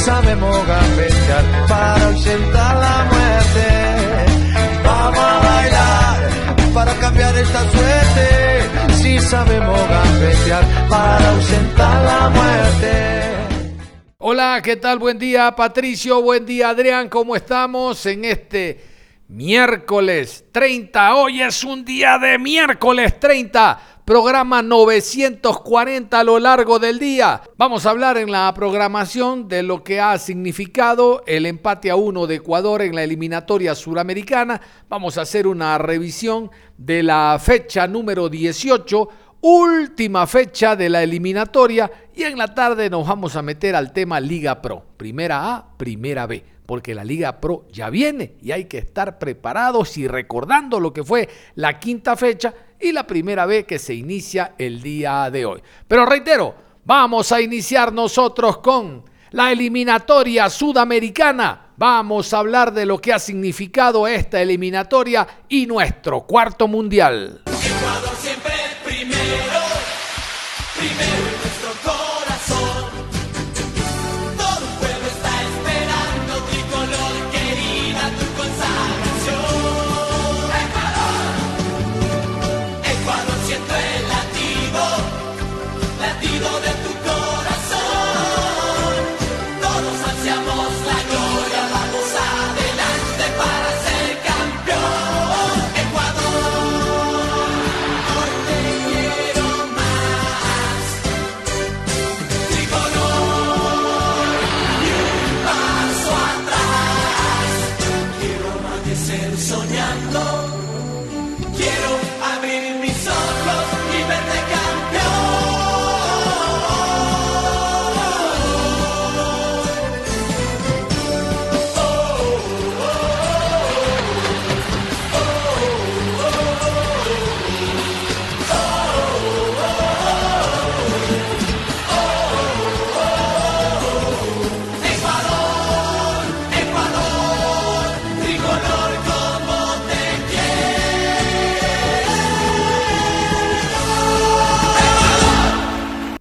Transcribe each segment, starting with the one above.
Sabemos gambetear para ausentar la muerte. Vamos a bailar para cambiar esta suerte. Si sabemos gambetear para ausentar la muerte. Hola, ¿qué tal? Buen día, Patricio. Buen día, Adrián. ¿Cómo estamos en este miércoles 30? Hoy es un día de miércoles 30 programa 940 a lo largo del día. Vamos a hablar en la programación de lo que ha significado el empate a uno de Ecuador en la eliminatoria suramericana. Vamos a hacer una revisión de la fecha número 18 última fecha de la eliminatoria y en la tarde nos vamos a meter al tema Liga Pro, primera A, primera B, porque la Liga Pro ya viene y hay que estar preparados y recordando lo que fue la quinta fecha y la primera vez que se inicia el día de hoy. Pero reitero, vamos a iniciar nosotros con la eliminatoria sudamericana. Vamos a hablar de lo que ha significado esta eliminatoria y nuestro cuarto mundial.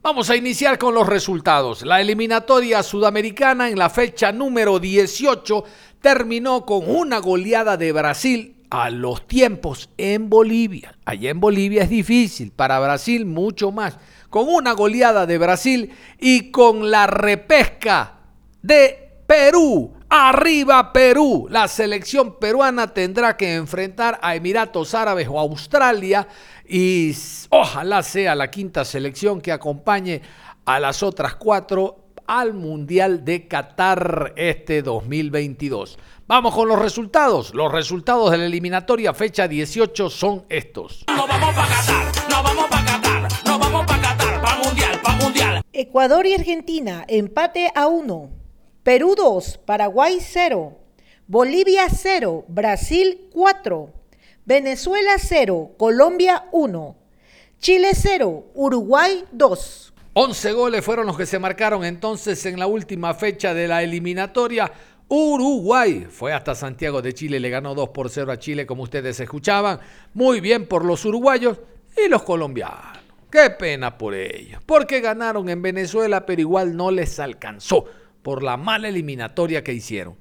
Vamos a iniciar con los resultados. La eliminatoria sudamericana en la fecha número 18 terminó con una goleada de Brasil a los tiempos en Bolivia. Allá en Bolivia es difícil, para Brasil mucho más. Con una goleada de Brasil y con la repesca de Perú. Arriba Perú. La selección peruana tendrá que enfrentar a Emiratos Árabes o Australia y ojalá sea la quinta selección que acompañe a las otras cuatro al Mundial de Qatar este 2022. Vamos con los resultados. Los resultados de la eliminatoria fecha 18 son estos. No vamos para Qatar, no vamos para Qatar, no vamos para Qatar, para Mundial, para Mundial. Ecuador y Argentina, empate a 1. Perú 2, Paraguay 0. Bolivia 0, Brasil 4. Venezuela 0, Colombia 1, Chile 0, Uruguay 2. 11 goles fueron los que se marcaron entonces en la última fecha de la eliminatoria. Uruguay fue hasta Santiago de Chile, le ganó 2 por 0 a Chile, como ustedes escuchaban. Muy bien por los uruguayos y los colombianos. Qué pena por ellos, porque ganaron en Venezuela, pero igual no les alcanzó por la mala eliminatoria que hicieron.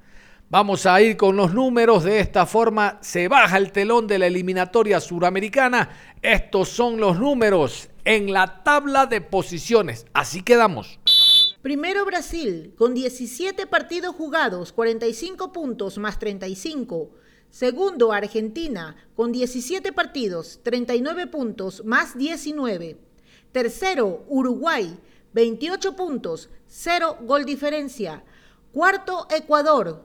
Vamos a ir con los números. De esta forma se baja el telón de la eliminatoria suramericana. Estos son los números en la tabla de posiciones. Así quedamos. Primero Brasil, con 17 partidos jugados, 45 puntos más 35. Segundo Argentina, con 17 partidos, 39 puntos más 19. Tercero Uruguay, 28 puntos, 0 gol diferencia. Cuarto Ecuador,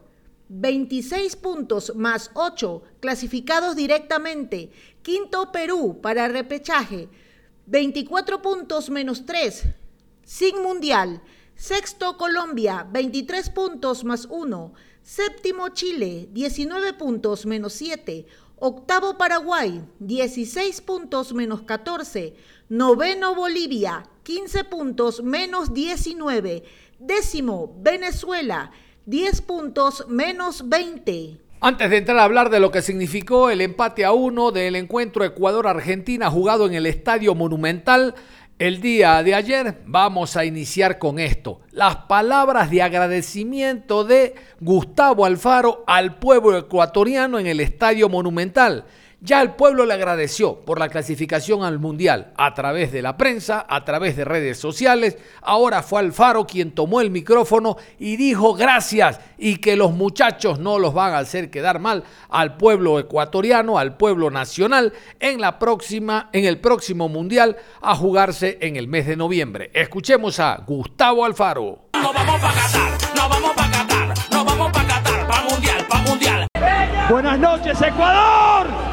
26 puntos más 8 clasificados directamente. Quinto Perú para repechaje, 24 puntos menos 3 sin mundial. Sexto Colombia, 23 puntos más 1. Séptimo Chile, 19 puntos menos 7. Octavo Paraguay, 16 puntos menos 14. Noveno Bolivia, 15 puntos menos 19. Décimo Venezuela, 10 puntos menos 20. Antes de entrar a hablar de lo que significó el empate a uno del encuentro Ecuador-Argentina jugado en el Estadio Monumental, el día de ayer vamos a iniciar con esto, las palabras de agradecimiento de Gustavo Alfaro al pueblo ecuatoriano en el Estadio Monumental. Ya el pueblo le agradeció por la clasificación al Mundial a través de la prensa, a través de redes sociales. Ahora fue Alfaro quien tomó el micrófono y dijo gracias y que los muchachos no los van a hacer quedar mal al pueblo ecuatoriano, al pueblo nacional en la próxima en el próximo Mundial a jugarse en el mes de noviembre. Escuchemos a Gustavo Alfaro. No vamos para Qatar, no vamos para Qatar, no vamos para Qatar, para Mundial, para Mundial. Buenas noches, Ecuador.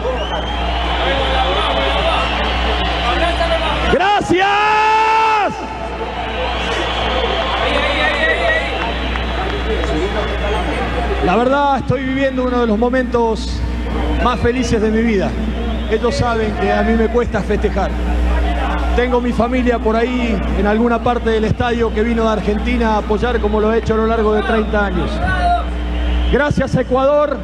Gracias. La verdad estoy viviendo uno de los momentos más felices de mi vida. Ellos saben que a mí me cuesta festejar. Tengo mi familia por ahí en alguna parte del estadio que vino de Argentina a apoyar como lo he hecho a lo largo de 30 años. Gracias Ecuador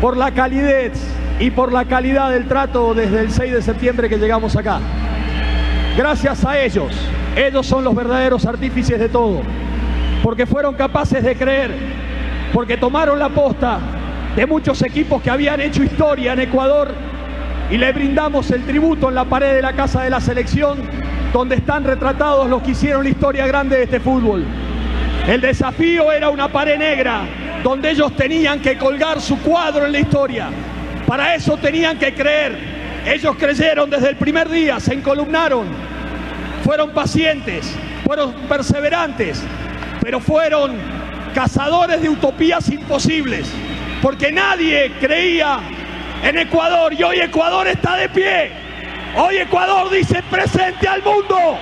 por la calidez y por la calidad del trato desde el 6 de septiembre que llegamos acá. Gracias a ellos, ellos son los verdaderos artífices de todo, porque fueron capaces de creer, porque tomaron la posta de muchos equipos que habían hecho historia en Ecuador y le brindamos el tributo en la pared de la Casa de la Selección, donde están retratados los que hicieron la historia grande de este fútbol. El desafío era una pared negra, donde ellos tenían que colgar su cuadro en la historia. Para eso tenían que creer. Ellos creyeron desde el primer día, se encolumnaron, fueron pacientes, fueron perseverantes, pero fueron cazadores de utopías imposibles, porque nadie creía en Ecuador y hoy Ecuador está de pie. Hoy Ecuador dice presente al mundo.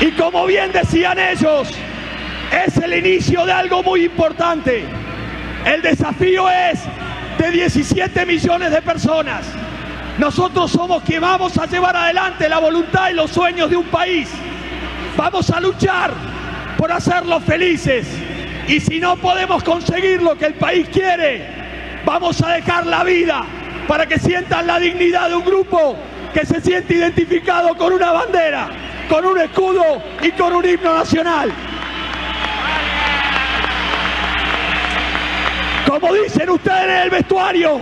Y como bien decían ellos, es el inicio de algo muy importante. El desafío es de 17 millones de personas. Nosotros somos quienes vamos a llevar adelante la voluntad y los sueños de un país. Vamos a luchar por hacerlos felices. Y si no podemos conseguir lo que el país quiere, vamos a dejar la vida para que sientan la dignidad de un grupo que se siente identificado con una bandera, con un escudo y con un himno nacional. Como dicen ustedes en el vestuario,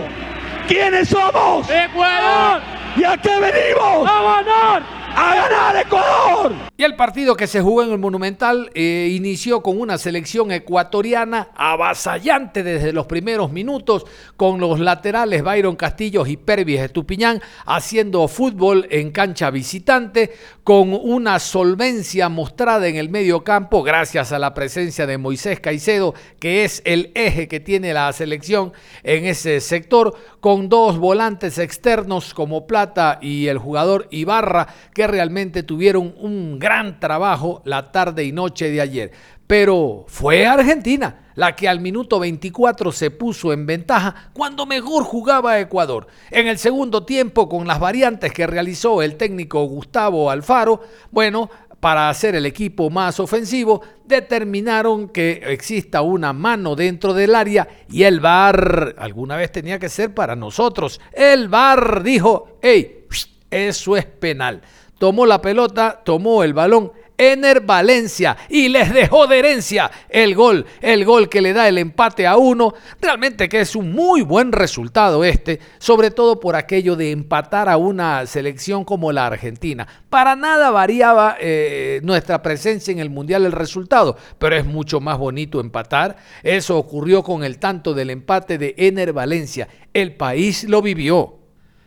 ¿quiénes somos? Ecuador. ¿Y a qué venimos? A ganar. ¡A ganar Ecuador! Y el partido que se jugó en el Monumental eh, inició con una selección ecuatoriana avasallante desde los primeros minutos, con los laterales Byron Castillos y Pervis Estupiñán haciendo fútbol en cancha visitante, con una solvencia mostrada en el medio campo gracias a la presencia de Moisés Caicedo, que es el eje que tiene la selección en ese sector, con dos volantes externos como Plata y el jugador Ibarra, que realmente tuvieron un gran trabajo la tarde y noche de ayer. Pero fue Argentina la que al minuto 24 se puso en ventaja cuando mejor jugaba Ecuador. En el segundo tiempo, con las variantes que realizó el técnico Gustavo Alfaro, bueno, para hacer el equipo más ofensivo, determinaron que exista una mano dentro del área y el VAR, alguna vez tenía que ser para nosotros, el VAR dijo, hey, eso es penal tomó la pelota, tomó el balón. Ener Valencia y les dejó de herencia el gol, el gol que le da el empate a uno. Realmente que es un muy buen resultado este, sobre todo por aquello de empatar a una selección como la Argentina. Para nada variaba eh, nuestra presencia en el Mundial el resultado, pero es mucho más bonito empatar. Eso ocurrió con el tanto del empate de Ener Valencia. El país lo vivió.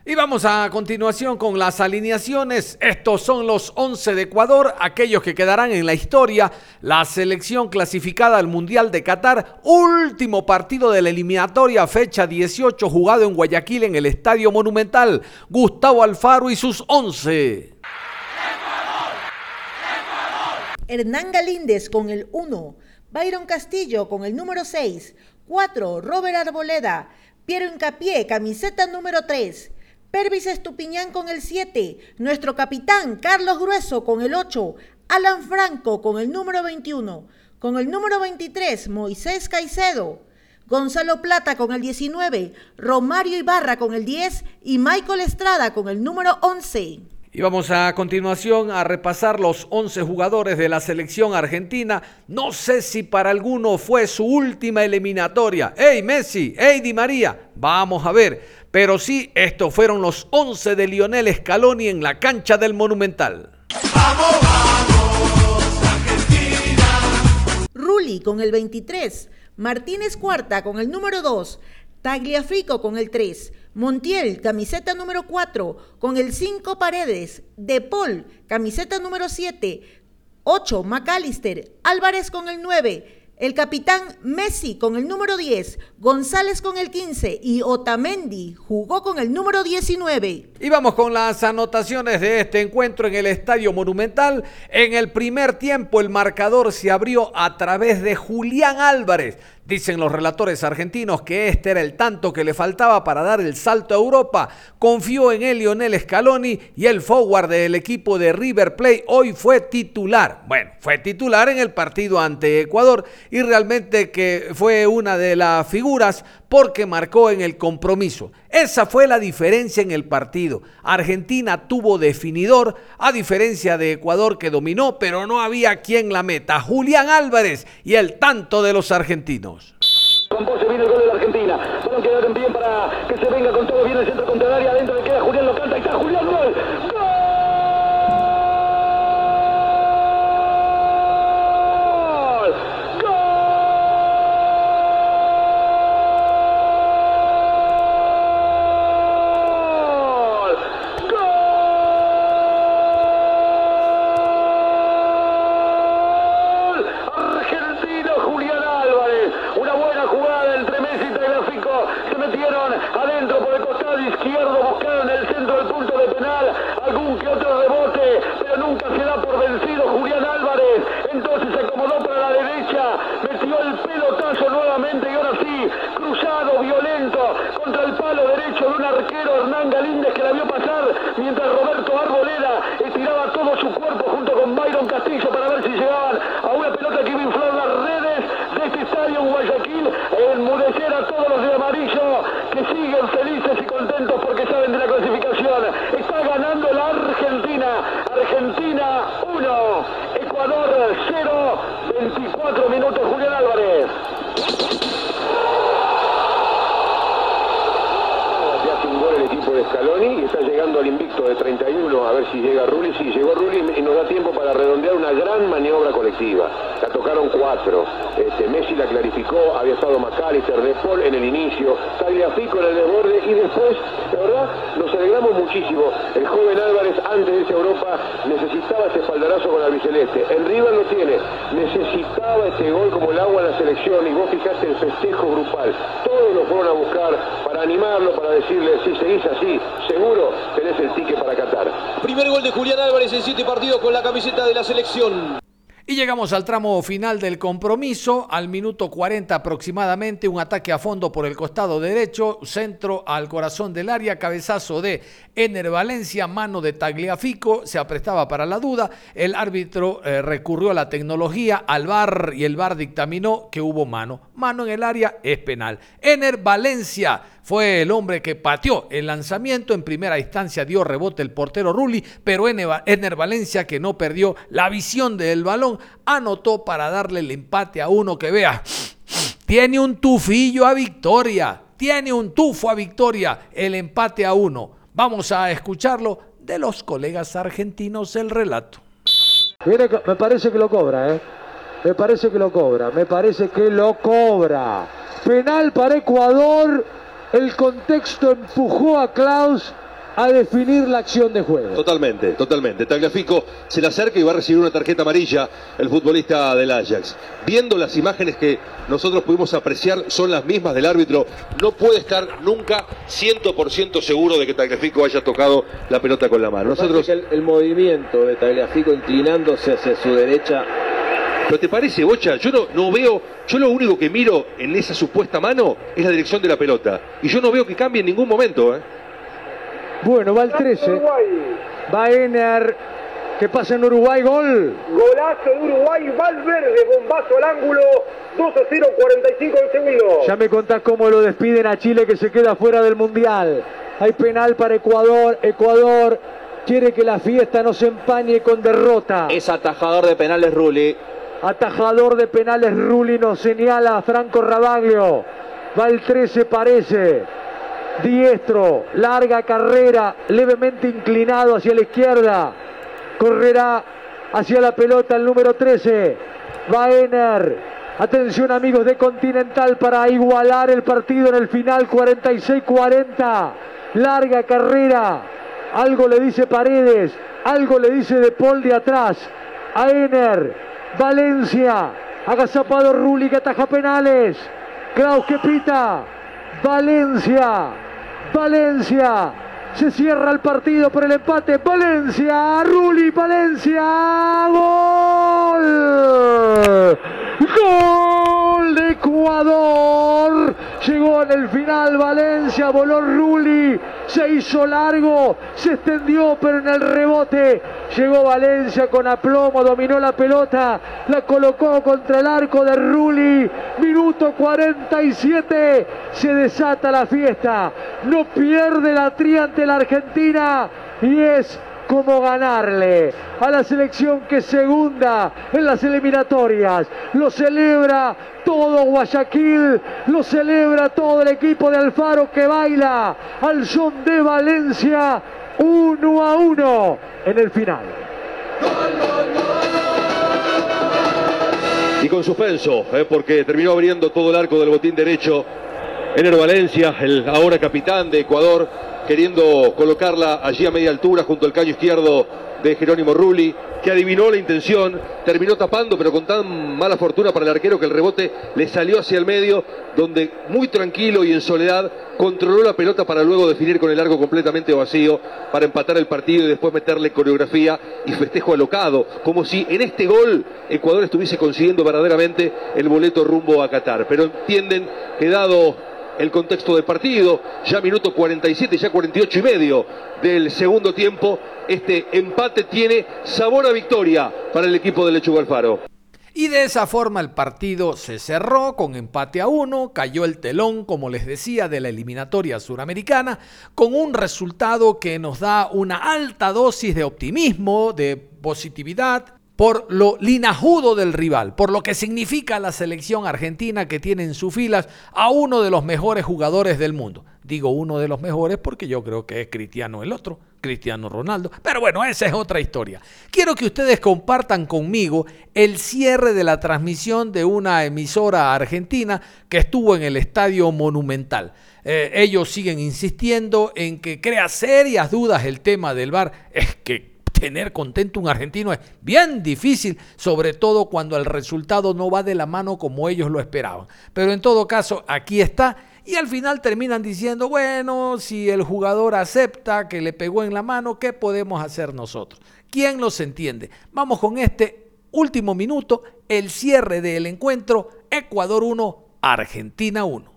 Y vamos a continuación con las alineaciones. Estos son los 11 de Ecuador, aquellos que quedarán en la historia. La selección clasificada al Mundial de Qatar, último partido de la eliminatoria, fecha 18, jugado en Guayaquil en el Estadio Monumental. Gustavo Alfaro y sus 11. Hernán Galíndez con el 1, Byron Castillo con el número 6, 4, Robert Arboleda, Piero Incapié, camiseta número 3, Pervis Estupiñán con el 7, nuestro capitán Carlos Grueso con el 8, Alan Franco con el número 21, con el número 23 Moisés Caicedo, Gonzalo Plata con el 19, Romario Ibarra con el 10 y Michael Estrada con el número 11. Y vamos a continuación a repasar los 11 jugadores de la selección argentina. No sé si para alguno fue su última eliminatoria. ¡Ey Messi! ¡Ey Di María! Vamos a ver. Pero sí, estos fueron los 11 de Lionel Scaloni en la cancha del Monumental. ¡Vamos, vamos, Argentina! Rulli con el 23, Martínez Cuarta con el número 2, Tagliafico con el 3, Montiel, camiseta número 4, con el 5 Paredes, De Paul, camiseta número 7, 8 McAllister, Álvarez con el 9, el capitán Messi con el número 10, González con el 15 y Otamendi jugó con el número 19. Y vamos con las anotaciones de este encuentro en el Estadio Monumental. En el primer tiempo el marcador se abrió a través de Julián Álvarez Dicen los relatores argentinos que este era el tanto que le faltaba para dar el salto a Europa. Confió en él Lionel Scaloni y el forward del equipo de River Plate hoy fue titular. Bueno, fue titular en el partido ante Ecuador y realmente que fue una de las figuras porque marcó en el compromiso. Esa fue la diferencia en el partido. Argentina tuvo definidor, a diferencia de Ecuador que dominó, pero no había quien la meta. Julián Álvarez y el tanto de los argentinos. Con viene el gol de la Argentina. Para que se venga con todo. El centro y después, la verdad, nos alegramos muchísimo. El joven Álvarez, antes de irse a Europa, necesitaba ese espaldarazo con la biceleste. El River lo tiene. Necesitaba este gol como el agua a la selección. Y vos fijaste el festejo grupal. Todos lo fueron a buscar para animarlo, para decirle, si seguís así, seguro tenés el ticket para Qatar. Primer gol de Julián Álvarez en siete partidos con la camiseta de la selección llegamos al tramo final del compromiso, al minuto 40 aproximadamente, un ataque a fondo por el costado derecho, centro al corazón del área, cabezazo de Ener Valencia, mano de Tagliafico, se aprestaba para la duda, el árbitro eh, recurrió a la tecnología, al VAR y el VAR dictaminó que hubo mano. Mano en el área es penal. Ener Valencia fue el hombre que pateó el lanzamiento. En primera instancia dio rebote el portero Rulli, pero Ener Valencia, que no perdió la visión del balón, anotó para darle el empate a uno que vea. Tiene un tufillo a victoria. Tiene un tufo a victoria. El empate a uno. Vamos a escucharlo de los colegas argentinos el relato. me parece que lo cobra, ¿eh? Me parece que lo cobra, me parece que lo cobra. Penal para Ecuador el contexto empujó a Klaus a definir la acción de juego. Totalmente, totalmente. Tagliafico se le acerca y va a recibir una tarjeta amarilla el futbolista del Ajax. Viendo las imágenes que nosotros pudimos apreciar son las mismas del árbitro, no puede estar nunca 100% seguro de que Tagliafico haya tocado la pelota con la mano. Nosotros el, el movimiento de Tagliafico inclinándose hacia su derecha ¿Pero te parece, Bocha? Yo no, no veo, yo lo único que miro en esa supuesta mano es la dirección de la pelota. Y yo no veo que cambie en ningún momento. ¿eh? Bueno, va el 13. Va Ener. ¿Qué pasa en Uruguay? Gol. Golazo de Uruguay. Valverde. Bombazo al ángulo. 2 a 0, 45 del segundo. Ya me contás cómo lo despiden a Chile que se queda fuera del Mundial. Hay penal para Ecuador. Ecuador quiere que la fiesta no se empañe con derrota. Es atajador de penales Rulli. Atajador de penales Rulli nos señala Franco Rabaglio. Va el 13 parece. Diestro, larga carrera, levemente inclinado hacia la izquierda. Correrá hacia la pelota el número 13. Va Ener. Atención amigos de Continental para igualar el partido en el final 46-40. Larga carrera. Algo le dice Paredes. Algo le dice De Paul de atrás. A Ener. Valencia. Agazapado Rulli que ataja penales. Klaus que pita. Valencia. Valencia. Se cierra el partido por el empate. Valencia. Rulli. Valencia. Gol. Gol de Ecuador. Llegó en el final Valencia, voló Rulli, se hizo largo, se extendió, pero en el rebote llegó Valencia con aplomo, dominó la pelota, la colocó contra el arco de Rulli. Minuto 47, se desata la fiesta. No pierde la tría ante la Argentina y es como ganarle a la selección que segunda en las eliminatorias. Lo celebra todo Guayaquil, lo celebra todo el equipo de Alfaro que baila al son de Valencia, uno a uno en el final. Y con suspenso, eh, porque terminó abriendo todo el arco del botín derecho. Enero Valencia, el ahora capitán de Ecuador, queriendo colocarla allí a media altura junto al caño izquierdo de Jerónimo Rulli, que adivinó la intención, terminó tapando, pero con tan mala fortuna para el arquero que el rebote le salió hacia el medio, donde muy tranquilo y en soledad controló la pelota para luego definir con el arco completamente vacío, para empatar el partido y después meterle coreografía y festejo alocado, como si en este gol Ecuador estuviese consiguiendo verdaderamente el boleto rumbo a Qatar. Pero entienden que dado el contexto del partido. Ya minuto 47, ya 48 y medio del segundo tiempo. Este empate tiene sabor a victoria para el equipo de Lechuga Alfaro. Y de esa forma el partido se cerró con empate a uno, cayó el telón, como les decía, de la eliminatoria suramericana, con un resultado que nos da una alta dosis de optimismo, de positividad, por lo linajudo del rival, por lo que significa la selección argentina que tiene en sus filas a uno de los mejores jugadores del mundo. Digo uno de los mejores porque yo creo que es Cristiano el otro, Cristiano Ronaldo. Pero bueno, esa es otra historia. Quiero que ustedes compartan conmigo el cierre de la transmisión de una emisora argentina que estuvo en el Estadio Monumental. Eh, ellos siguen insistiendo en que crea serias dudas el tema del VAR. Es que tener contento un argentino es bien difícil, sobre todo cuando el resultado no va de la mano como ellos lo esperaban. Pero en todo caso, aquí está. Y al final terminan diciendo, bueno, si el jugador acepta que le pegó en la mano, ¿qué podemos hacer nosotros? ¿Quién los entiende? Vamos con este último minuto, el cierre del encuentro, Ecuador 1, Argentina 1.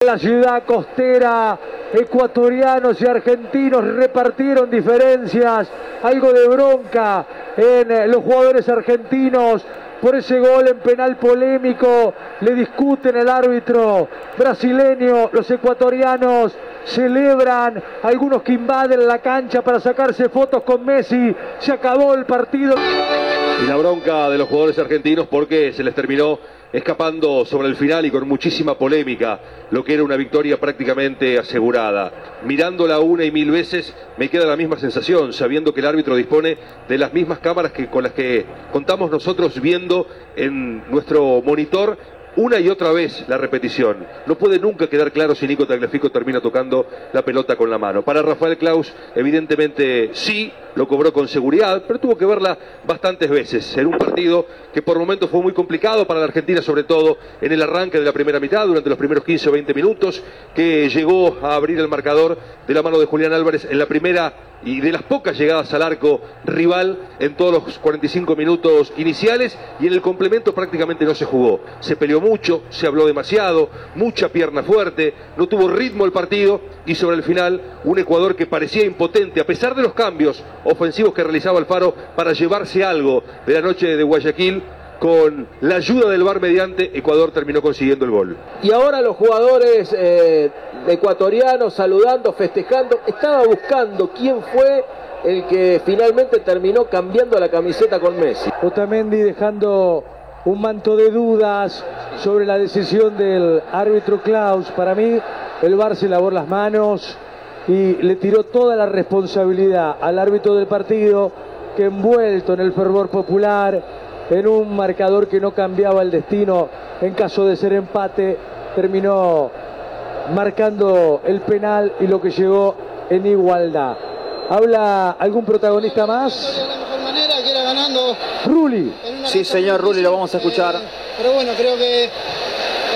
La ciudad costera ecuatorianos y argentinos repartieron diferencias, algo de bronca en eh, los jugadores argentinos por ese gol en penal polémico, le discuten el árbitro brasileño, los ecuatorianos celebran, algunos que invaden la cancha para sacarse fotos con Messi, se acabó el partido. Y la bronca de los jugadores argentinos porque se les terminó escapando sobre el final y con muchísima polémica, lo que era una victoria prácticamente asegurada. Mirándola una y mil veces me queda la misma sensación, sabiendo que el árbitro dispone de las mismas cámaras que con las que contamos nosotros viendo en nuestro monitor una y otra vez la repetición. No puede nunca quedar claro si Nico Tagliafico termina tocando la pelota con la mano. Para Rafael Klaus, evidentemente sí, lo cobró con seguridad, pero tuvo que verla bastantes veces en un partido que por momentos fue muy complicado para la Argentina, sobre todo en el arranque de la primera mitad, durante los primeros 15 o 20 minutos, que llegó a abrir el marcador de la mano de Julián Álvarez en la primera y de las pocas llegadas al arco rival en todos los 45 minutos iniciales y en el complemento prácticamente no se jugó. Se peleó mucho, se habló demasiado, mucha pierna fuerte, no tuvo ritmo el partido y sobre el final un Ecuador que parecía impotente a pesar de los cambios ofensivos que realizaba Alfaro para llevarse algo de la noche de Guayaquil con la ayuda del VAR mediante, Ecuador terminó consiguiendo el gol. Y ahora los jugadores eh, ecuatorianos saludando, festejando. Estaba buscando quién fue el que finalmente terminó cambiando la camiseta con Messi. Otamendi dejando un manto de dudas sobre la decisión del árbitro Klaus. Para mí, el VAR se lavó las manos y le tiró toda la responsabilidad al árbitro del partido que envuelto en el fervor popular, en un marcador que no cambiaba el destino en caso de ser empate, terminó marcando el penal y lo que llegó en igualdad. ¿Habla algún protagonista más? Ruli. Sí, señor Ruli, lo vamos a escuchar. Pero bueno, creo que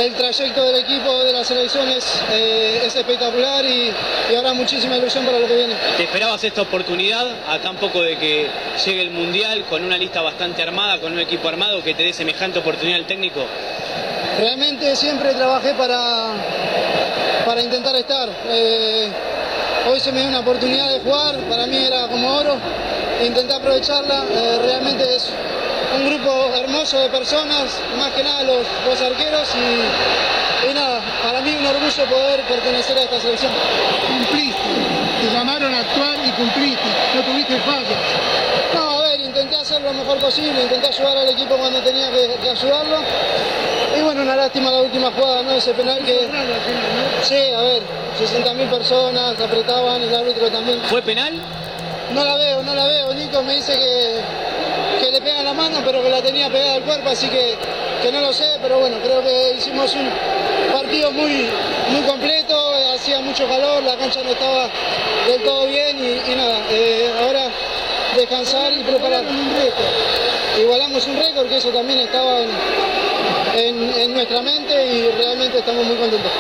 el trayecto del equipo de la selección es, eh, es espectacular y, y habrá muchísima ilusión para lo que viene. ¿Te esperabas esta oportunidad a tan poco de que llegue el Mundial con una lista bastante armada, con un equipo armado que te dé semejante oportunidad al técnico? Realmente siempre trabajé para, para intentar estar. Eh, hoy se me dio una oportunidad de jugar, para mí era como oro, intenté aprovecharla. Eh, realmente es un grupo hermoso de personas, más que nada los, los arqueros y, y nada, para mí un orgullo poder pertenecer a esta selección. Cumpliste, te llamaron a actuar y cumpliste, no tuviste fallas. No, a ver, intenté hacer lo mejor posible, intenté ayudar al equipo cuando tenía que, que ayudarlo. Y bueno, una lástima la última jugada, ¿no? Ese penal que... Sí, a ver, 60.000 personas apretaban, el árbitro también. ¿Fue penal? No la veo, no la veo. Nico me dice que, le pega la mano, pero que la tenía pegada al cuerpo, así que, que no lo sé. Pero bueno, creo que hicimos un partido muy, muy completo, hacía mucho calor, la cancha no estaba del todo bien y, y nada, eh, ahora descansar y preparar. Igualamos un récord, que eso también estaba en, en, en nuestra mente y realmente estamos muy contentos.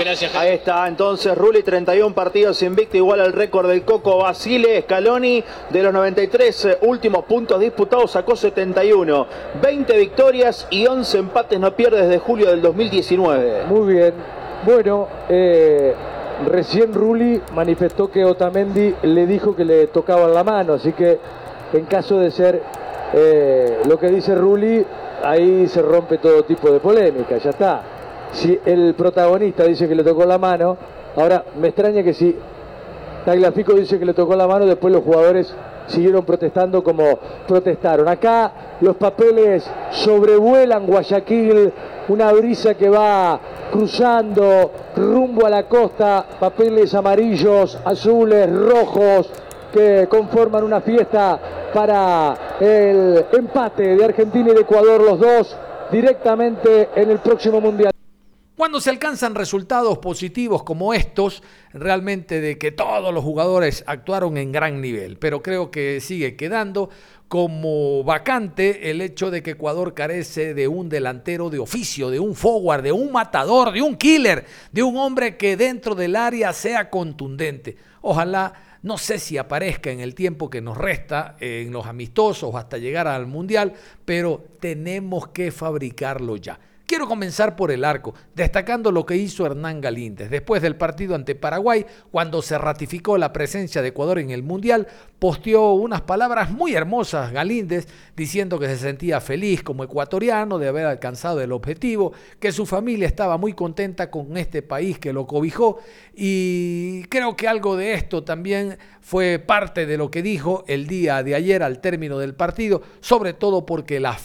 Gracias. Ahí está, entonces Ruli, 31 partidos invicto, igual al récord del Coco Basile. Scaloni, de los 93 eh, últimos puntos disputados, sacó 71. 20 victorias y 11 empates no pierde desde julio del 2019. Muy bien. Bueno, eh, recién Ruli manifestó que Otamendi le dijo que le tocaba la mano, así que en caso de ser eh, lo que dice Ruli, ahí se rompe todo tipo de polémica, ya está. Si el protagonista dice que le tocó la mano, ahora me extraña que si Tagliafico dice que le tocó la mano, después los jugadores siguieron protestando como protestaron. Acá los papeles sobrevuelan Guayaquil, una brisa que va cruzando rumbo a la costa, papeles amarillos, azules, rojos, que conforman una fiesta para el empate de Argentina y de Ecuador, los dos directamente en el próximo Mundial. Cuando se alcanzan resultados positivos como estos, realmente de que todos los jugadores actuaron en gran nivel, pero creo que sigue quedando como vacante el hecho de que Ecuador carece de un delantero de oficio, de un forward, de un matador, de un killer, de un hombre que dentro del área sea contundente. Ojalá no sé si aparezca en el tiempo que nos resta, en los amistosos, hasta llegar al Mundial, pero tenemos que fabricarlo ya. Quiero comenzar por el arco, destacando lo que hizo Hernán Galíndez. Después del partido ante Paraguay, cuando se ratificó la presencia de Ecuador en el Mundial, posteó unas palabras muy hermosas Galíndez, diciendo que se sentía feliz como ecuatoriano de haber alcanzado el objetivo, que su familia estaba muy contenta con este país que lo cobijó y creo que algo de esto también fue parte de lo que dijo el día de ayer al término del partido, sobre todo porque la,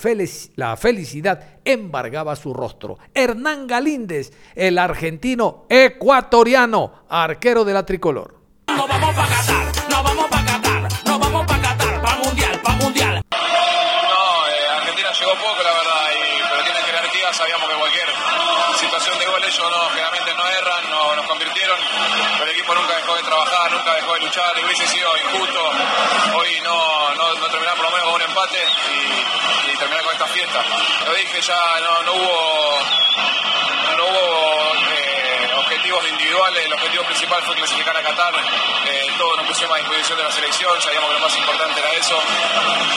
la felicidad embargaba su rostro. Hernán Galíndez, el argentino ecuatoriano, arquero de la tricolor. No vamos para Qatar, no vamos para Qatar, no vamos para Qatar, para Mundial, para Mundial. No, eh, Argentina llegó poco, la verdad, y, pero tiene jerarquía sabíamos que cualquier situación de gol ellos no, generalmente no erran, no, nos convirtieron, pero el equipo nunca dejó de trabajar, nunca dejó de luchar, hubiese sido injusto hoy no, no, no terminar por lo y, y terminar con esta fiesta. Lo dije ya, no, no hubo, no hubo eh, objetivos individuales, el objetivo principal fue clasificar a Qatar, eh, todos nos pusimos a disposición de la selección, sabíamos que lo más importante era eso,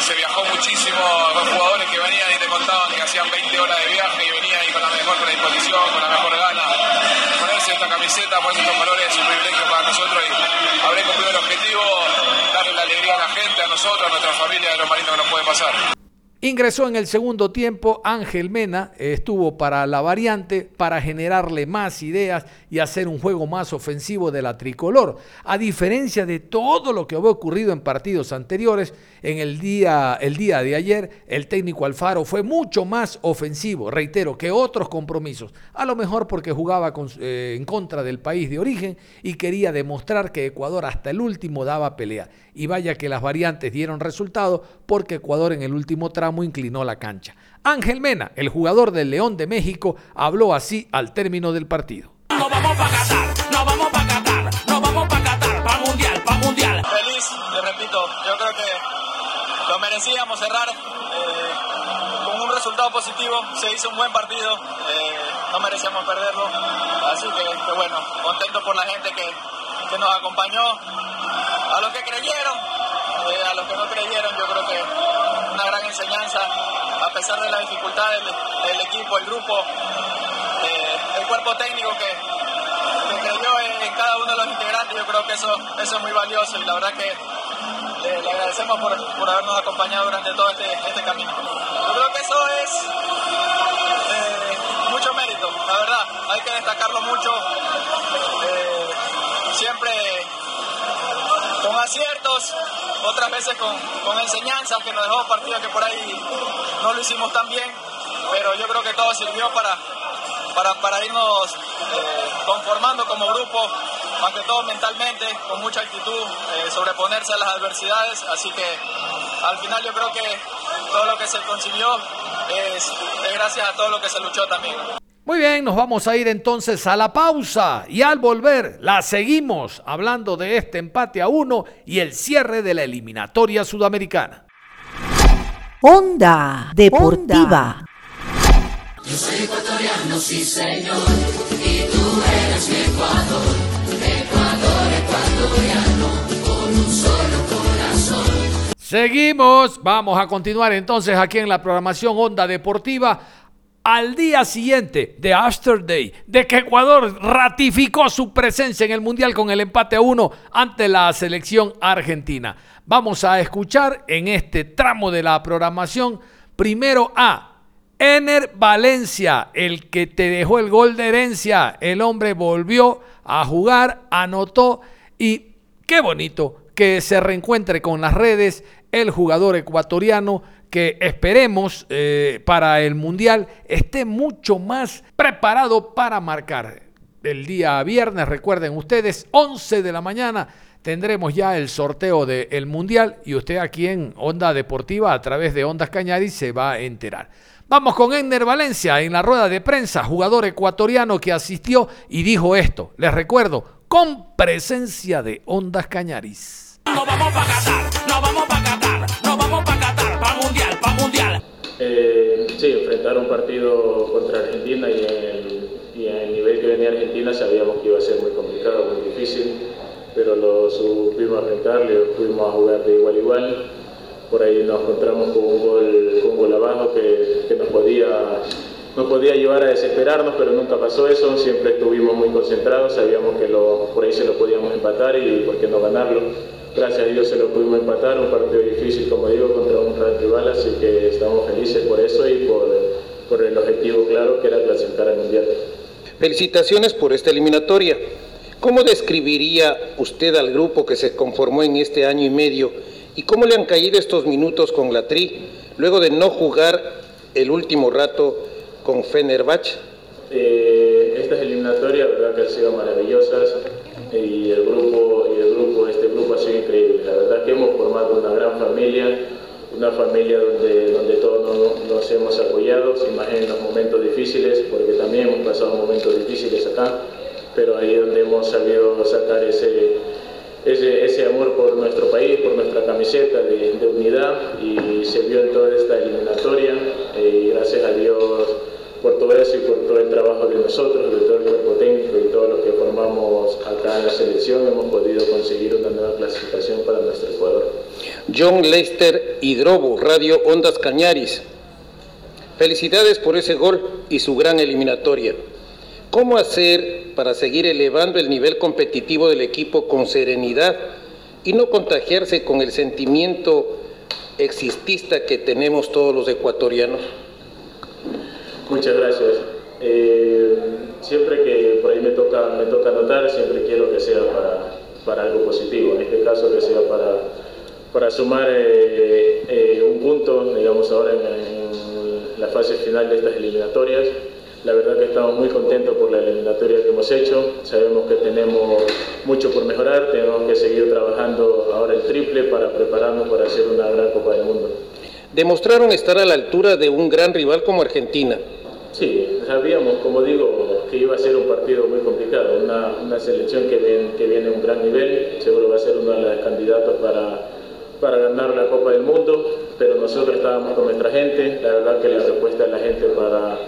se viajó muchísimo con jugadores que venían y te contaban que hacían 20 horas de viaje y venían ahí con la mejor predisposición, con la mejor gana, ponerse esta camiseta, ponerse estos colores es un privilegio para nosotros y habré cumplido el objetivo, darle la alegría a la gente, a nosotros, a nuestra familia, de lo más lindo que nos puede pasar. Ingresó en el segundo tiempo Ángel Mena, estuvo para la variante, para generarle más ideas y hacer un juego más ofensivo de la tricolor. A diferencia de todo lo que había ocurrido en partidos anteriores, en el día, el día de ayer el técnico Alfaro fue mucho más ofensivo, reitero, que otros compromisos. A lo mejor porque jugaba eh, en contra del país de origen y quería demostrar que Ecuador hasta el último daba pelea. Y vaya que las variantes dieron resultado porque Ecuador en el último tramo inclinó la cancha. Ángel Mena, el jugador del León de México, habló así al término del partido. No vamos para Qatar, no vamos para Qatar, no vamos para Qatar, para Mundial, para Mundial. Feliz, te repito, yo creo que lo merecíamos cerrar eh, con un resultado positivo, se hizo un buen partido, eh, no merecíamos perderlo, así que, que bueno, contento por la gente que, que nos acompañó, a los que creyeron, eh, a los que no creyeron, yo creo que enseñanza, a pesar de las dificultades del, equipo, el grupo, eh, el cuerpo técnico que, creyó en, cada uno de los integrantes, yo creo que eso, eso es muy valioso y la verdad que le, le agradecemos por, por, habernos acompañado durante todo este, este, camino. Yo creo que eso es eh, mucho mérito, la verdad, hay que destacarlo mucho. Eh, siempre con aciertos, otras veces con, con enseñanzas que nos dejó partidos que por ahí no lo hicimos tan bien, pero yo creo que todo sirvió para, para, para irnos eh, conformando como grupo, más que todo mentalmente, con mucha actitud, eh, sobreponerse a las adversidades, así que al final yo creo que todo lo que se consiguió es, es gracias a todo lo que se luchó también. Muy bien, nos vamos a ir entonces a la pausa y al volver la seguimos hablando de este empate a uno y el cierre de la eliminatoria sudamericana. Onda Deportiva. Yo soy ecuatoriano, sí señor, y tú eres mi Ecuador, Ecuador ecuatoriano, con un solo corazón. Seguimos, vamos a continuar entonces aquí en la programación Onda Deportiva al día siguiente de After Day, de que Ecuador ratificó su presencia en el Mundial con el empate a uno ante la selección argentina. Vamos a escuchar en este tramo de la programación primero a Ener Valencia, el que te dejó el gol de herencia. El hombre volvió a jugar, anotó y qué bonito que se reencuentre con las redes el jugador ecuatoriano que esperemos eh, para el Mundial esté mucho más preparado para marcar. El día viernes, recuerden ustedes, 11 de la mañana, tendremos ya el sorteo del Mundial y usted aquí en Onda Deportiva, a través de Ondas Cañaris, se va a enterar. Vamos con Enner Valencia en la rueda de prensa, jugador ecuatoriano que asistió y dijo esto. Les recuerdo, con presencia de Ondas Cañaris. No vamos para enfrentar un partido contra Argentina y en, el, nivel que venía Argentina sabíamos que iba a ser muy complicado, muy difícil, pero lo supimos enfrentar, le fuimos a jugar de igual a igual. Por ahí nos encontramos con un gol, con un gol abajo que, que nos, podía, nos podía llevar a desesperarnos, pero nunca pasó eso. Siempre estuvimos muy concentrados, sabíamos que lo, por ahí se lo podíamos empatar y por qué no ganarlo gracias a Dios se lo pudimos empatar, un partido difícil, como digo, contra un gran rival, así que estamos felices por eso y por, por el objetivo claro que era clasificar al Mundial. Felicitaciones por esta eliminatoria. ¿Cómo describiría usted al grupo que se conformó en este año y medio y cómo le han caído estos minutos con la Tri luego de no jugar el último rato con Fenerbahce? Eh, estas eliminatorias, verdad que han sido maravillosas y el grupo y el grupo este grupo ha sido increíble la verdad que hemos formado una gran familia una familia donde donde todos nos no- nos hemos apoyado, y más en los momentos difíciles, porque también hemos pasado momentos difíciles acá, pero ahí es donde hemos sabido sacar ese, ese, ese amor por nuestro país, por nuestra camiseta de, de unidad, y se vio en toda esta eliminatoria, eh, y gracias a Dios por todo eso y por todo el trabajo de nosotros, de todo el cuerpo técnico y todo lo que formamos acá en la selección, hemos podido conseguir una nueva clasificación para nuestro Ecuador. John Lester Hidrobo, Radio Ondas Cañaris. Felicidades por ese gol y su gran eliminatoria. ¿Cómo hacer para seguir elevando el nivel competitivo del equipo con serenidad y no contagiarse con el sentimiento existista que tenemos todos los ecuatorianos? Muchas gracias. Eh, siempre que por ahí me toca, me toca anotar, siempre quiero que sea para, para algo positivo. En este caso, que sea para, para sumar eh, eh, un punto, digamos, ahora en, en la fase final de estas eliminatorias. La verdad que estamos muy contentos por la eliminatoria que hemos hecho. Sabemos que tenemos mucho por mejorar, tenemos que seguir trabajando ahora el triple para prepararnos para hacer una gran Copa del Mundo. Demostraron estar a la altura de un gran rival como Argentina. Sí, sabíamos, como digo, que iba a ser un partido muy complicado, una, una selección que viene, que viene a un gran nivel, seguro va a ser uno de los candidatos para, para ganar la Copa del Mundo, pero nosotros estábamos con nuestra gente, la verdad que la respuesta de la gente para,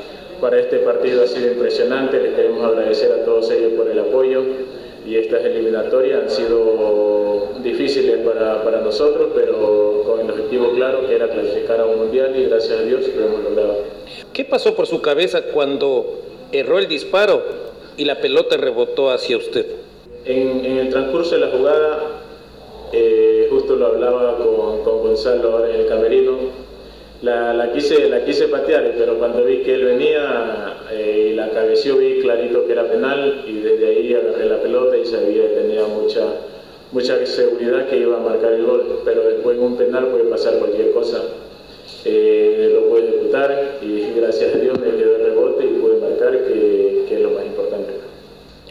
para este partido ha sido impresionante, les queremos agradecer a todos ellos por el apoyo y estas eliminatorias han sido difíciles para, para nosotros, pero con el objetivo claro que era clasificar a un mundial y gracias a Dios lo hemos logrado. ¿Qué pasó por su cabeza cuando erró el disparo y la pelota rebotó hacia usted? En, en el transcurso de la jugada, eh, justo lo hablaba con, con Gonzalo ahora en el camerino, la, la quise, la quise patear, pero cuando vi que él venía eh, y la cabeció vi clarito que era penal y desde ahí agarré la pelota y sabía que tenía mucha, mucha seguridad que iba a marcar el gol, pero después en un penal puede pasar cualquier cosa. Eh, lo pude ejecutar y gracias a Dios me quedó el rebote y pude marcar que, que es lo más importante.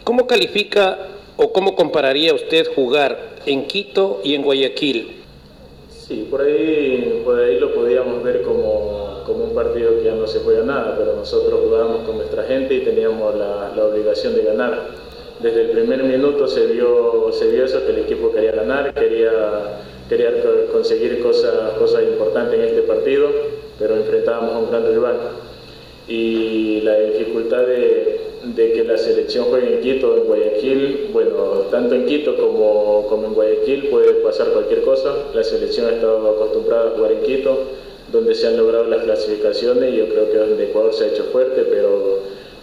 ¿Cómo califica o cómo compararía usted jugar en Quito y en Guayaquil? Sí, por ahí, por ahí lo podíamos ver como, como un partido que ya no se juega nada, pero nosotros jugábamos con nuestra gente y teníamos la, la obligación de ganar. Desde el primer minuto se vio, se vio eso, que el equipo quería ganar, quería, quería co- conseguir cosas, cosas importantes en este partido, pero enfrentábamos a un gran rival. Y la dificultad de, de que la selección juegue en Quito en Guayaquil, bueno, tanto en Quito como, como en Guayaquil puede pasar cualquier cosa. La selección ha estado acostumbrada a jugar en Quito, donde se han logrado las clasificaciones y yo creo que donde Ecuador se ha hecho fuerte, pero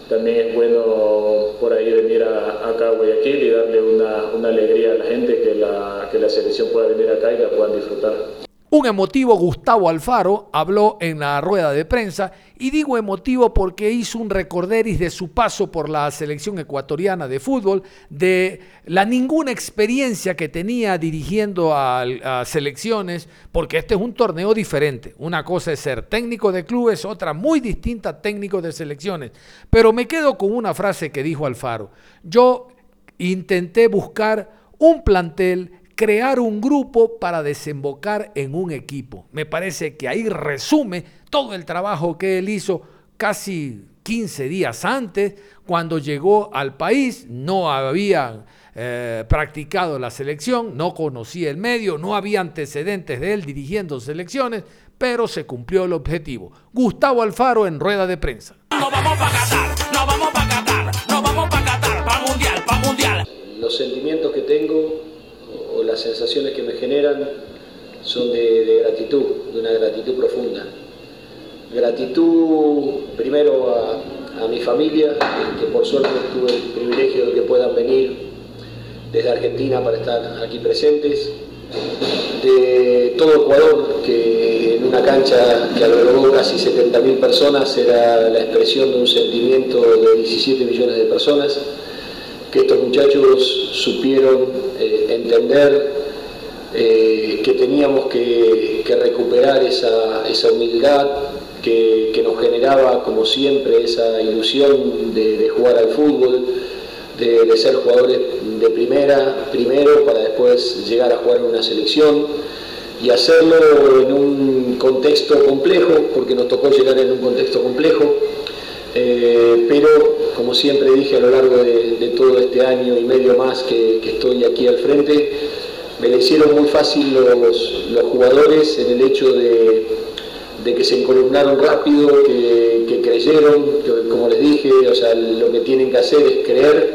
también es bueno por ahí venir a, acá a Guayaquil y darle una, una alegría a la gente que la, que la selección pueda venir acá y la puedan disfrutar. Un emotivo Gustavo Alfaro habló en la rueda de prensa y digo emotivo porque hizo un recorderis de su paso por la selección ecuatoriana de fútbol, de la ninguna experiencia que tenía dirigiendo a, a selecciones, porque este es un torneo diferente. Una cosa es ser técnico de clubes, otra muy distinta técnico de selecciones. Pero me quedo con una frase que dijo Alfaro. Yo intenté buscar un plantel crear un grupo para desembocar en un equipo. Me parece que ahí resume todo el trabajo que él hizo casi 15 días antes, cuando llegó al país, no había eh, practicado la selección, no conocía el medio, no había antecedentes de él dirigiendo selecciones, pero se cumplió el objetivo. Gustavo Alfaro en rueda de prensa. Nos vamos para Qatar, nos vamos para Qatar, nos vamos para Qatar, para mundial, para mundial. Los sentimientos que tengo las sensaciones que me generan son de, de gratitud, de una gratitud profunda. Gratitud primero a, a mi familia, que por suerte tuve el privilegio de que puedan venir desde Argentina para estar aquí presentes, de todo Ecuador, que en una cancha que albergó casi 70.000 personas era la expresión de un sentimiento de 17 millones de personas, que estos muchachos supieron eh, entender eh, que teníamos que, recuperar esa, humildad que, nos generaba, como siempre, esa ilusión de, jugar al fútbol, de, de, ser jugadores de primera, primero, para después llegar a jugar en una selección y hacerlo en un contexto complejo, porque nos tocó llegar en un contexto complejo, eh, pero como siempre dije a lo largo de, todo este año y medio más que, estoy aquí al frente, me le hicieron muy fácil los, los jugadores en el hecho de, de que se encolumnaron rápido, que, creyeron, que, como les dije, o sea, lo que tienen que hacer es creer,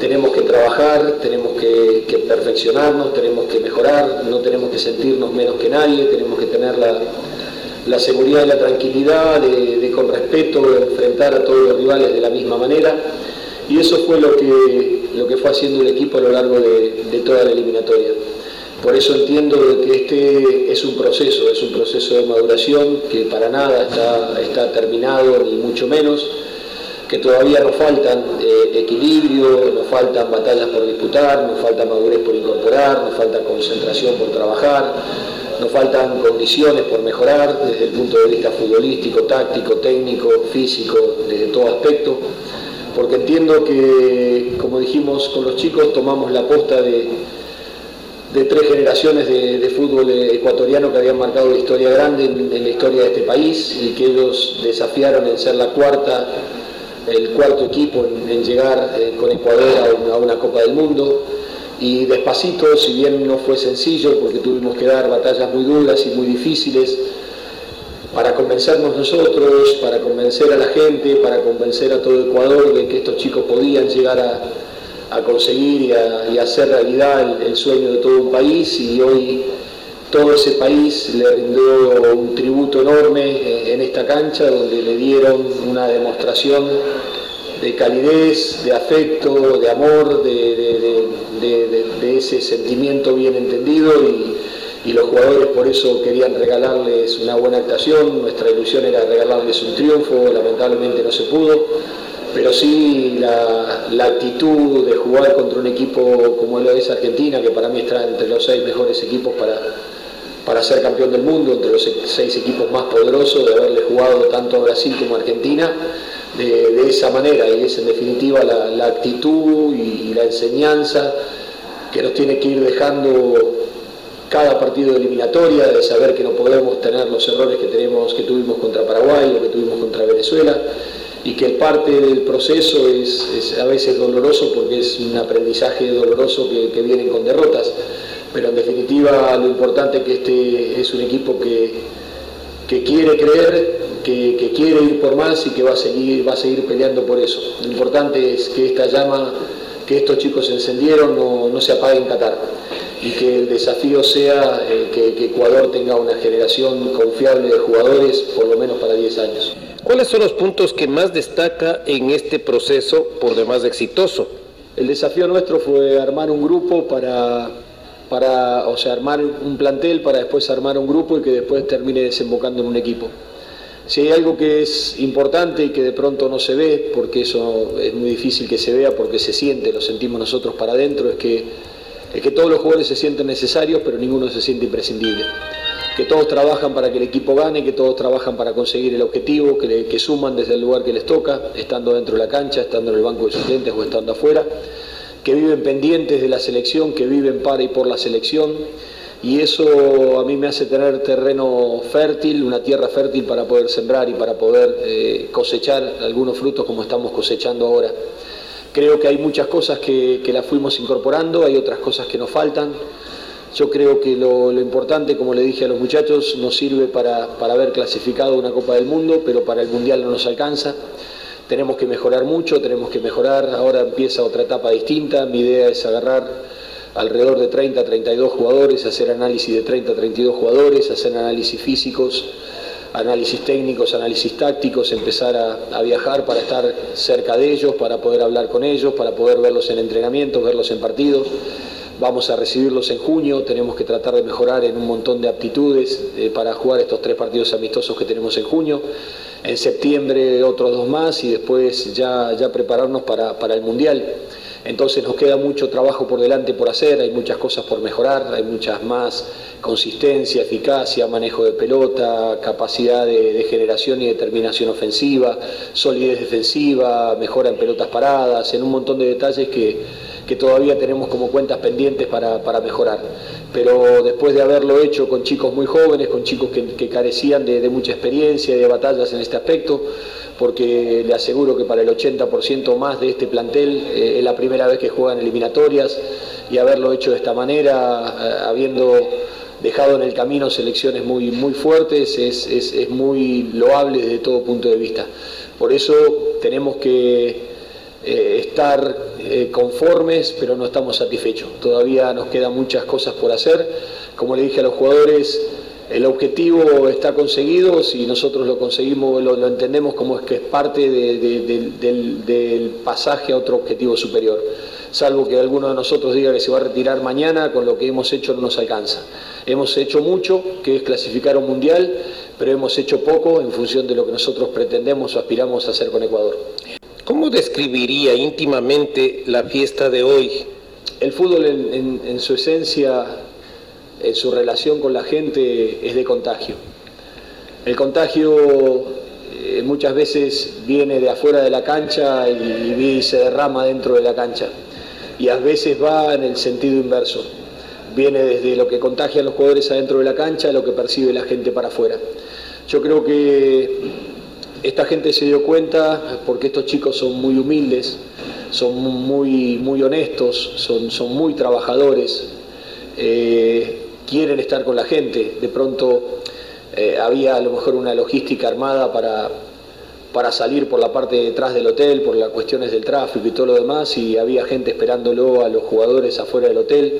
tenemos que trabajar, tenemos que perfeccionarnos, tenemos que mejorar, no tenemos que sentirnos menos que nadie, tenemos que tener la, la seguridad y la tranquilidad de, con respeto enfrentar a todos los rivales de la misma manera y eso fue lo que, lo que fue haciendo el equipo a lo largo de, de toda la eliminatoria. Por eso entiendo que este es un proceso, es un proceso de maduración que para nada está, está terminado, ni mucho menos, que todavía nos faltan eh, equilibrio, nos faltan batallas por disputar, nos falta madurez por incorporar, nos falta concentración por trabajar, nos faltan condiciones por mejorar desde el punto de vista futbolístico, táctico, técnico, físico, desde todo aspecto porque entiendo que, como dijimos con los chicos, tomamos la posta de, de tres generaciones de, fútbol ecuatoriano que habían marcado la historia grande en, la historia de este país y que ellos desafiaron en ser la cuarta, el cuarto equipo en, llegar eh, con Ecuador a una Copa del Mundo. Y despacito, si bien no fue sencillo, porque tuvimos que dar batallas muy duras y muy difíciles, para convencernos nosotros, para convencer a la gente, para convencer a todo Ecuador de que estos chicos podían llegar a, a conseguir y, a, hacer realidad el, sueño de todo un país. Y hoy todo ese país le rindió un tributo enorme en esta cancha donde le dieron una demostración de calidez, de afecto, de amor, de, ese sentimiento bien entendido y, los jugadores por eso querían regalarles una buena actuación, nuestra ilusión era regalarles un triunfo, lamentablemente no se pudo, pero sí la, la actitud de jugar contra un equipo como lo es Argentina, que para mí está entre los seis mejores equipos para, para ser campeón del mundo, entre los seis equipos más poderosos, de haberle jugado tanto a Brasil como a Argentina, de, esa manera, y es en definitiva la, actitud y, la enseñanza que nos tiene que ir dejando cada partido de eliminatoria, de saber que no podemos tener los errores que, tenemos, que tuvimos contra Paraguay o que tuvimos contra Venezuela y que parte del proceso es, es a veces doloroso porque es un aprendizaje doloroso que, que vienen con derrotas, pero en definitiva lo importante es que este es un equipo que, que quiere creer, que, que, quiere ir por más y que va a, seguir, va a seguir peleando por eso. Lo importante es que esta llama que estos chicos encendieron no, no se apague en Qatar y que el desafío sea eh, que, que, Ecuador tenga una generación confiable de jugadores por lo menos para 10 años. ¿Cuáles son los puntos que más destaca en este proceso por demás exitoso? El desafío nuestro fue armar un grupo para, para, o sea, armar un plantel para después armar un grupo y que después termine desembocando en un equipo. Si hay algo que es importante y que de pronto no se ve, porque eso es muy difícil que se vea porque se siente, lo sentimos nosotros para adentro, es que es que todos los jugadores se sienten necesarios, pero ninguno se siente imprescindible. Que todos trabajan para que el equipo gane, que todos trabajan para conseguir el objetivo, que, suman desde el lugar que les toca, estando dentro de la cancha, estando en el banco de suplentes o estando afuera, que viven pendientes de la selección, que viven para y por la selección. Y eso a mí me hace tener terreno fértil, una tierra fértil para poder sembrar y para poder eh, cosechar algunos frutos como estamos cosechando ahora. Creo que hay muchas cosas que, que las fuimos incorporando, hay otras cosas que nos faltan. Yo creo que lo, lo, importante, como le dije a los muchachos, nos sirve para, para haber clasificado una Copa del Mundo, pero para el Mundial no nos alcanza. Tenemos que mejorar mucho, tenemos que mejorar. Ahora empieza otra etapa distinta. Mi idea es agarrar alrededor de 30, 32 jugadores, hacer análisis de 30, 32 jugadores, hacer análisis físicos análisis técnicos, análisis tácticos, empezar a, viajar para estar cerca de ellos, para poder hablar con ellos, para poder verlos en entrenamientos, verlos en partidos. Vamos a recibirlos en junio, tenemos que tratar de mejorar en un montón de aptitudes eh, para jugar estos tres partidos amistosos que tenemos en junio. En septiembre otros dos más y después ya, ya prepararnos para, para el Mundial. Entonces nos queda mucho trabajo por delante por hacer, hay muchas cosas por mejorar, hay muchas más consistencia, eficacia, manejo de pelota, capacidad de, de, generación y determinación ofensiva, solidez defensiva, mejora en pelotas paradas, en un montón de detalles que, que todavía tenemos como cuentas pendientes para, para mejorar. pero después de haberlo hecho con chicos muy jóvenes, con chicos que, carecían de, de, mucha experiencia y de batallas en este aspecto, porque le aseguro que para el 80% más de este plantel eh, es la primera vez que juegan eliminatorias y haberlo hecho de esta manera, eh, habiendo dejado en el camino selecciones muy, muy fuertes, es, es, es muy loable desde todo punto de vista. Por eso tenemos que eh, estar eh, conformes, pero no estamos satisfechos. Todavía nos quedan muchas cosas por hacer. Como le dije a los jugadores, el objetivo está conseguido, si nosotros lo conseguimos, lo, lo entendemos como es que es parte de, de, de, del, del pasaje a otro objetivo superior. Salvo que alguno de nosotros diga que se va a retirar mañana, con lo que hemos hecho no nos alcanza. Hemos hecho mucho, que es clasificar un mundial, pero hemos hecho poco en función de lo que nosotros pretendemos o aspiramos a hacer con Ecuador. ¿Cómo describiría íntimamente la fiesta de hoy? El fútbol en, su esencia, en su relación con la gente, es de contagio. El contagio eh, muchas veces viene de afuera de la cancha y, se derrama dentro de la cancha. Y a veces va en el sentido inverso. Viene desde lo que contagian los jugadores adentro de la cancha a lo que percibe la gente para afuera. Yo creo que esta gente se dio cuenta porque estos chicos son muy humildes, son muy, muy honestos, son, son muy trabajadores, eh, quieren estar con la gente. De pronto eh, había a lo mejor una logística armada para, para salir por la parte de detrás del hotel, por las cuestiones del tráfico y todo lo demás, y había gente esperándolo a los jugadores afuera del hotel,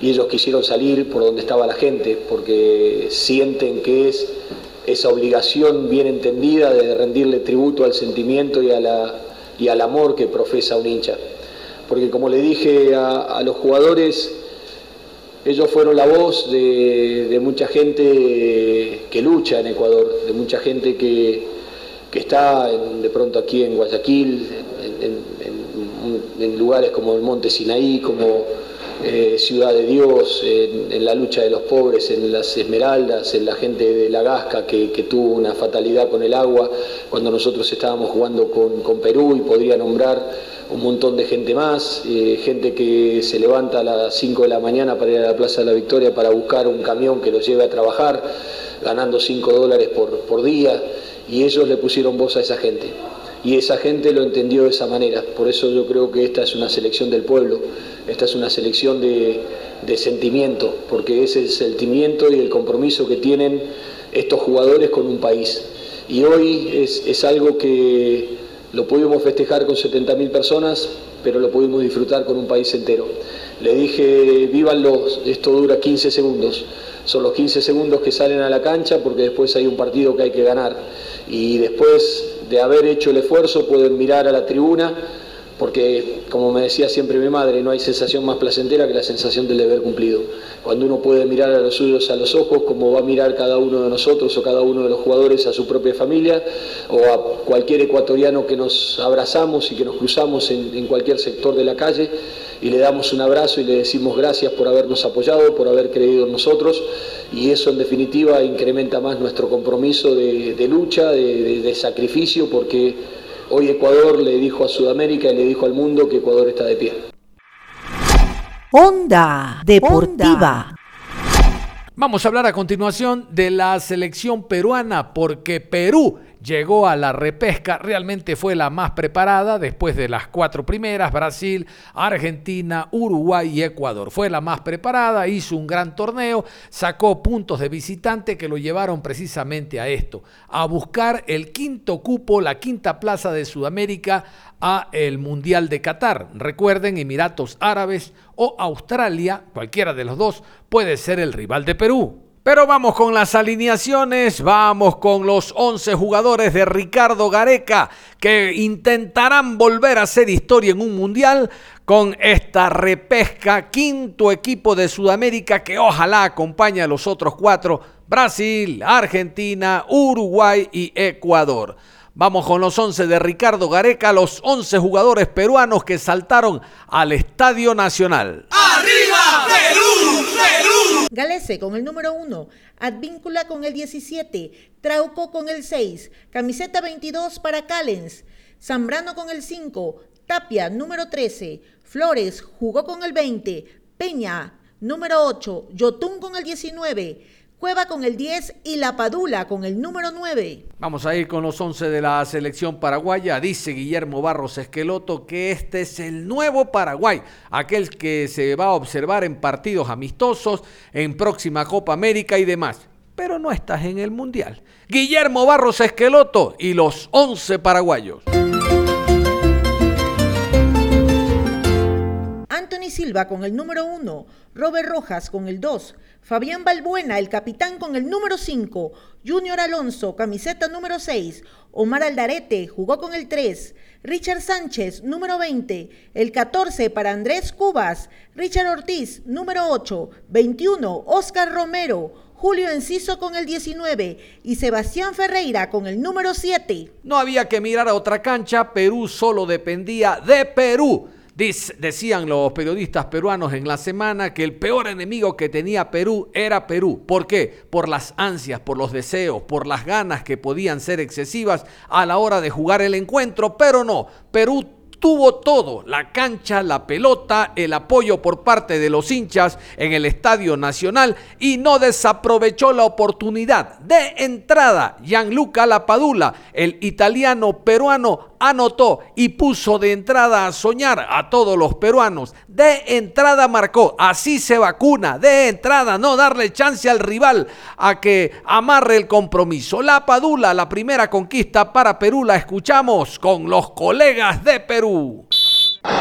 y ellos quisieron salir por donde estaba la gente, porque sienten que es esa obligación bien entendida de rendirle tributo al sentimiento y, a la, y al amor que profesa un hincha. Porque como le dije a, los jugadores, ellos fueron la voz de, de, mucha gente que lucha en Ecuador, de mucha gente que, que está en, de pronto aquí en Guayaquil, en, en, en lugares como el Monte Sinaí, como eh, Ciudad de Dios, en, la lucha de los pobres, en las Esmeraldas, en la gente de la Gasca que, que tuvo una fatalidad con el agua, cuando nosotros estábamos jugando con, Perú y podría nombrar un montón de gente más, eh, gente que se levanta a las 5 de la mañana para ir a la Plaza de la Victoria para buscar un camión que los lleve a trabajar, ganando 5 dólares por día, y ellos le pusieron voz a esa gente y esa gente lo entendió de esa manera. Por eso yo creo que esta es una selección del pueblo, esta es una selección de, sentimiento, porque es el sentimiento y el compromiso que tienen estos jugadores con un país. Y hoy es, es algo que lo pudimos festejar con 70.000 personas, pero lo pudimos disfrutar con un país entero. Le dije, vívanlo, esto dura 15 segundos. Son los 15 segundos que salen a la cancha porque después hay un partido que hay que ganar. Y después de haber hecho el esfuerzo pueden mirar a la tribuna, porque como me decía siempre mi madre, no hay sensación más placentera que la sensación del deber cumplido. Cuando uno puede mirar a los suyos a los ojos, como va a mirar cada uno de nosotros o cada uno de los jugadores a su propia familia, o a cualquier ecuatoriano que nos abrazamos y que nos cruzamos en, en cualquier sector de la calle, y le damos un abrazo y le decimos gracias por habernos apoyado, por haber creído en nosotros y eso en definitiva incrementa más nuestro compromiso de, de lucha, de, de, de, sacrificio, porque hoy Ecuador le dijo a Sudamérica y le dijo al mundo que Ecuador está de pie. Onda Deportiva. Vamos a hablar a continuación de la selección peruana, porque Perú llegó a la repesca, realmente fue la más preparada después de las cuatro primeras, Brasil, Argentina, Uruguay y Ecuador. Fue la más preparada, hizo un gran torneo, sacó puntos de visitante que lo llevaron precisamente a esto, a buscar el quinto cupo, la quinta plaza de Sudamérica a el Mundial de Qatar. Recuerden, Emiratos Árabes o Australia, cualquiera de los dos, puede ser el rival de Perú. Pero vamos con las alineaciones, vamos con los 11 jugadores de Ricardo Gareca que intentarán volver a hacer historia en un mundial con esta repesca, quinto equipo de Sudamérica que ojalá acompañe a los otros cuatro, Brasil, Argentina, Uruguay y Ecuador. Vamos con los 11 de Ricardo Gareca, los 11 jugadores peruanos que saltaron al Estadio Nacional. ¡Arriba Perú! Galese con el número 1, Advíncula con el 17, Trauco con el 6, camiseta 22 para Callens, Zambrano con el 5, Tapia número 13, Flores jugó con el 20, Peña Número 8, Yotun con el 19. Cueva con el 10 y La Padula con el número 9. Vamos a ir con los 11 de la selección paraguaya. Dice Guillermo Barros Esqueloto que este es el nuevo Paraguay, aquel que se va a observar en partidos amistosos, en próxima Copa América y demás. Pero no estás en el Mundial. Guillermo Barros Esqueloto y los 11 paraguayos. Anthony Silva con el número 1, Robert Rojas con el 2, Fabián Balbuena, el capitán con el número 5, Junior Alonso, camiseta número 6, Omar Aldarete jugó con el 3, Richard Sánchez, número 20, el 14 para Andrés Cubas, Richard Ortiz, número 8, 21, Oscar Romero, Julio Enciso con el 19 y Sebastián Ferreira con el número 7. No había que mirar a otra cancha, Perú solo dependía de Perú decían los periodistas peruanos en la semana que el peor enemigo que tenía Perú era Perú. ¿Por qué? Por las ansias, por los deseos, por las ganas que podían ser excesivas a la hora de jugar el encuentro, pero no, Perú tuvo todo, la cancha, la pelota, el apoyo por parte de los hinchas en el Estadio Nacional y no desaprovechó la oportunidad de entrada. Gianluca Lapadula, el italiano peruano, anotó y puso de entrada a soñar a todos los peruanos. De entrada marcó, así se vacuna, de entrada no darle chance al rival a que amarre el compromiso. La Padula, la primera conquista para Perú, la escuchamos con los colegas de Perú.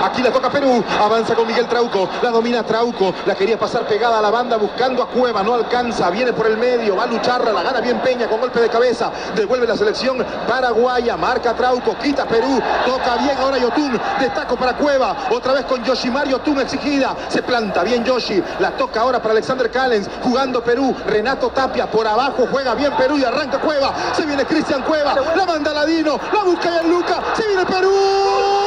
Aquí la toca Perú, avanza con Miguel Trauco, la domina Trauco, la quería pasar pegada a la banda buscando a Cueva, no alcanza, viene por el medio, va a lucharla, la gana bien Peña con golpe de cabeza, devuelve la selección paraguaya, marca Trauco, quita Perú, toca bien ahora Yotun, destaco para Cueva, otra vez con Yoshimar Yotun exigida, se planta bien Yoshi, la toca ahora para Alexander Callens, jugando Perú, Renato Tapia por abajo, juega bien Perú y arranca Cueva, se viene Cristian Cueva, la manda Ladino, la busca Luca, se viene Perú.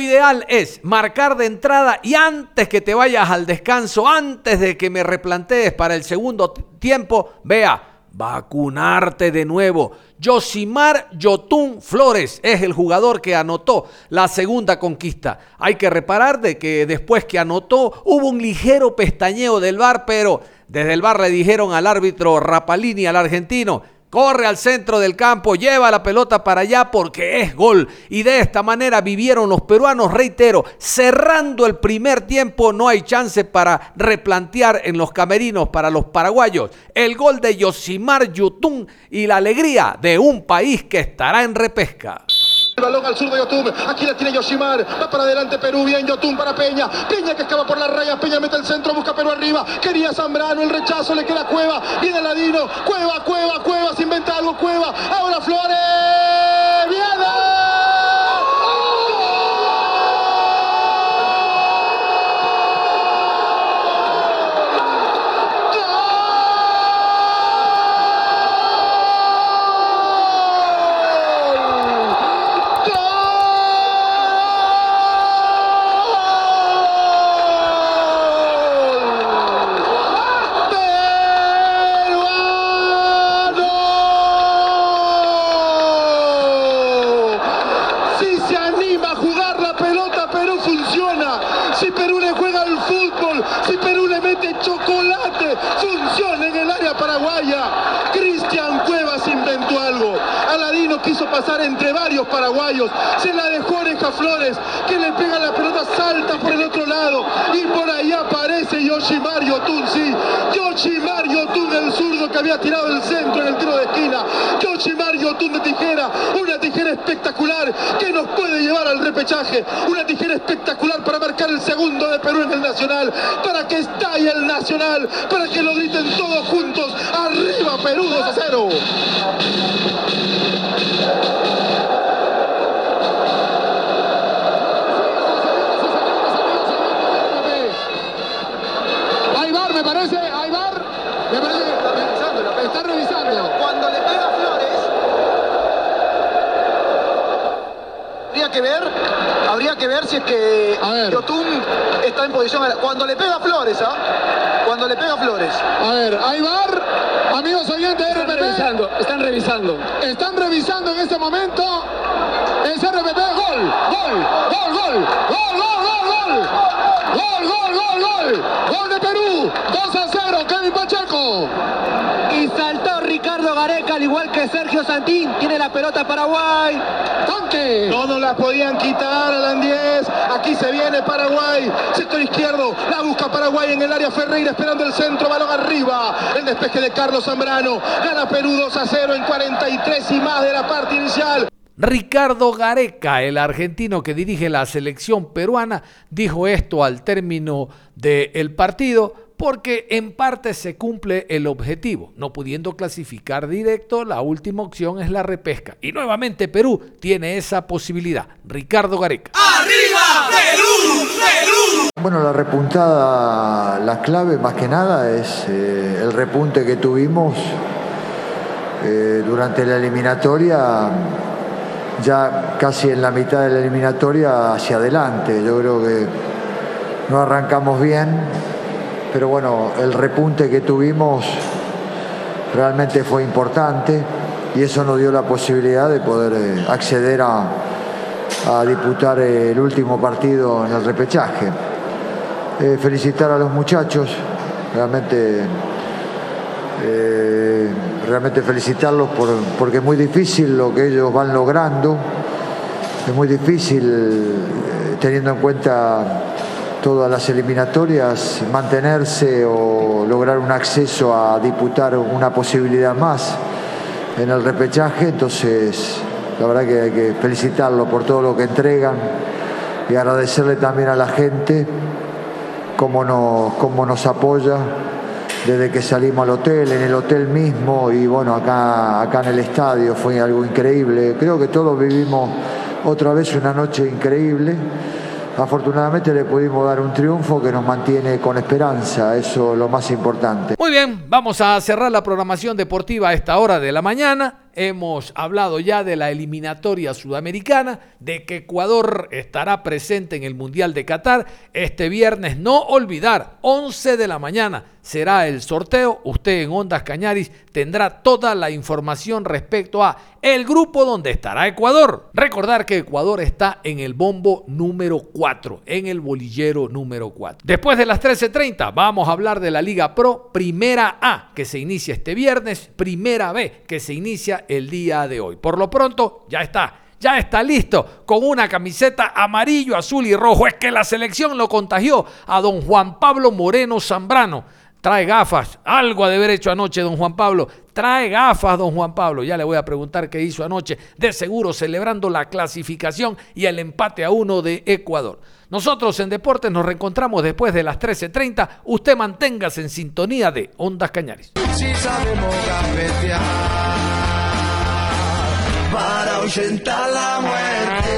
ideal es marcar de entrada y antes que te vayas al descanso, antes de que me replantees para el segundo tiempo, vea, vacunarte de nuevo. Josimar Yotun Flores es el jugador que anotó la segunda conquista. Hay que reparar de que después que anotó hubo un ligero pestañeo del bar, pero desde el bar le dijeron al árbitro Rapalini, al argentino, Corre al centro del campo, lleva la pelota para allá porque es gol. Y de esta manera vivieron los peruanos, reitero, cerrando el primer tiempo, no hay chance para replantear en los camerinos para los paraguayos. El gol de Yosimar Yutún y la alegría de un país que estará en repesca. Balón al sur de Yotun. Aquí la tiene Yoshimar. Va para adelante Perú. Bien Yotun para Peña. Peña que escapa por las rayas. Peña mete el centro. Busca Perú arriba. Quería Zambrano. El rechazo. Le queda Cueva. Viene Ladino. Cueva, Cueva, Cueva. Se inventa algo. Cueva. Ahora Flores. El segundo de Perú en el Nacional. Para que estalle el Nacional. Para que lo griten todos juntos. Arriba Perú 2 a 0. Habría que ver, habría que ver si es que Yotun está en posición. Cuando le pega Flores, ¿ah? Cuando le pega Flores. A ver, hay bar. Amigos oyentes de RPP. revisando, están revisando. Están revisando en este momento. Es RPP. Gol, gol, gol, gol, gol, gol, gol, gol. Gol, gol, gol, gol. Gol de Perú. 2 a 0. Kevin Pacheco. Y saltó Ricardo Gareca, al igual que Sergio Santín. Tiene la pelota Paraguay. ¡Tanque! No nos la podían quitar, Alan 10. Aquí se viene Paraguay. Sector izquierdo. La busca Paraguay en el área Ferreira esperando el centro. Balón arriba. El despeje de Carlos Zambrano. Gana Perú 2 a 0 en 43 y más de la parte inicial. Ricardo Gareca, el argentino que dirige la selección peruana, dijo esto al término del partido porque en parte se cumple el objetivo. No pudiendo clasificar directo, la última opción es la repesca. Y nuevamente Perú tiene esa posibilidad. Ricardo Gareca. ¡Arriba, Perú! ¡Perú! Bueno, la repuntada, la clave más que nada es eh, el repunte que tuvimos eh, durante la eliminatoria, ya casi en la mitad de la eliminatoria hacia adelante. Yo creo que no arrancamos bien, pero bueno, el repunte que tuvimos realmente fue importante y eso nos dio la posibilidad de poder eh, acceder a, a disputar eh, el último partido en el repechaje. Eh, felicitar a los muchachos, realmente, realmente felicitarlos por- porque es muy difícil lo que ellos van logrando, es muy difícil eh, teniendo en cuenta todas las eliminatorias mantenerse o lograr un acceso a disputar una posibilidad más en el repechaje, entonces la verdad que hay que felicitarlo por todo lo que entregan y agradecerle también a la gente cómo nos, cómo nos apoya desde que salimos al hotel, en el hotel mismo y bueno, acá, acá en el estadio fue algo increíble. Creo que todos vivimos otra vez una noche increíble. Afortunadamente le pudimos dar un triunfo que nos mantiene con esperanza, eso es lo más importante. Muy bien, vamos a cerrar la programación deportiva a esta hora de la mañana. Hemos hablado ya de la eliminatoria sudamericana, de que Ecuador estará presente en el Mundial de Qatar este viernes. No olvidar, 11 de la mañana será el sorteo. Usted en Ondas Cañaris tendrá toda la información respecto a el grupo donde estará Ecuador. Recordar que Ecuador está en el bombo número 4, en el bolillero número 4. Después de las 13:30 vamos a hablar de la Liga Pro Primera A, que se inicia este viernes, Primera B, que se inicia el día de hoy. Por lo pronto, ya está. Ya está listo con una camiseta amarillo, azul y rojo. Es que la selección lo contagió a don Juan Pablo Moreno Zambrano. Trae gafas. Algo ha de haber hecho anoche don Juan Pablo. Trae gafas don Juan Pablo. Ya le voy a preguntar qué hizo anoche. De seguro celebrando la clasificación y el empate a uno de Ecuador. Nosotros en Deportes nos reencontramos después de las 13.30. Usted manténgase en sintonía de Ondas Cañares. Si sabemos gambetear para la muerte.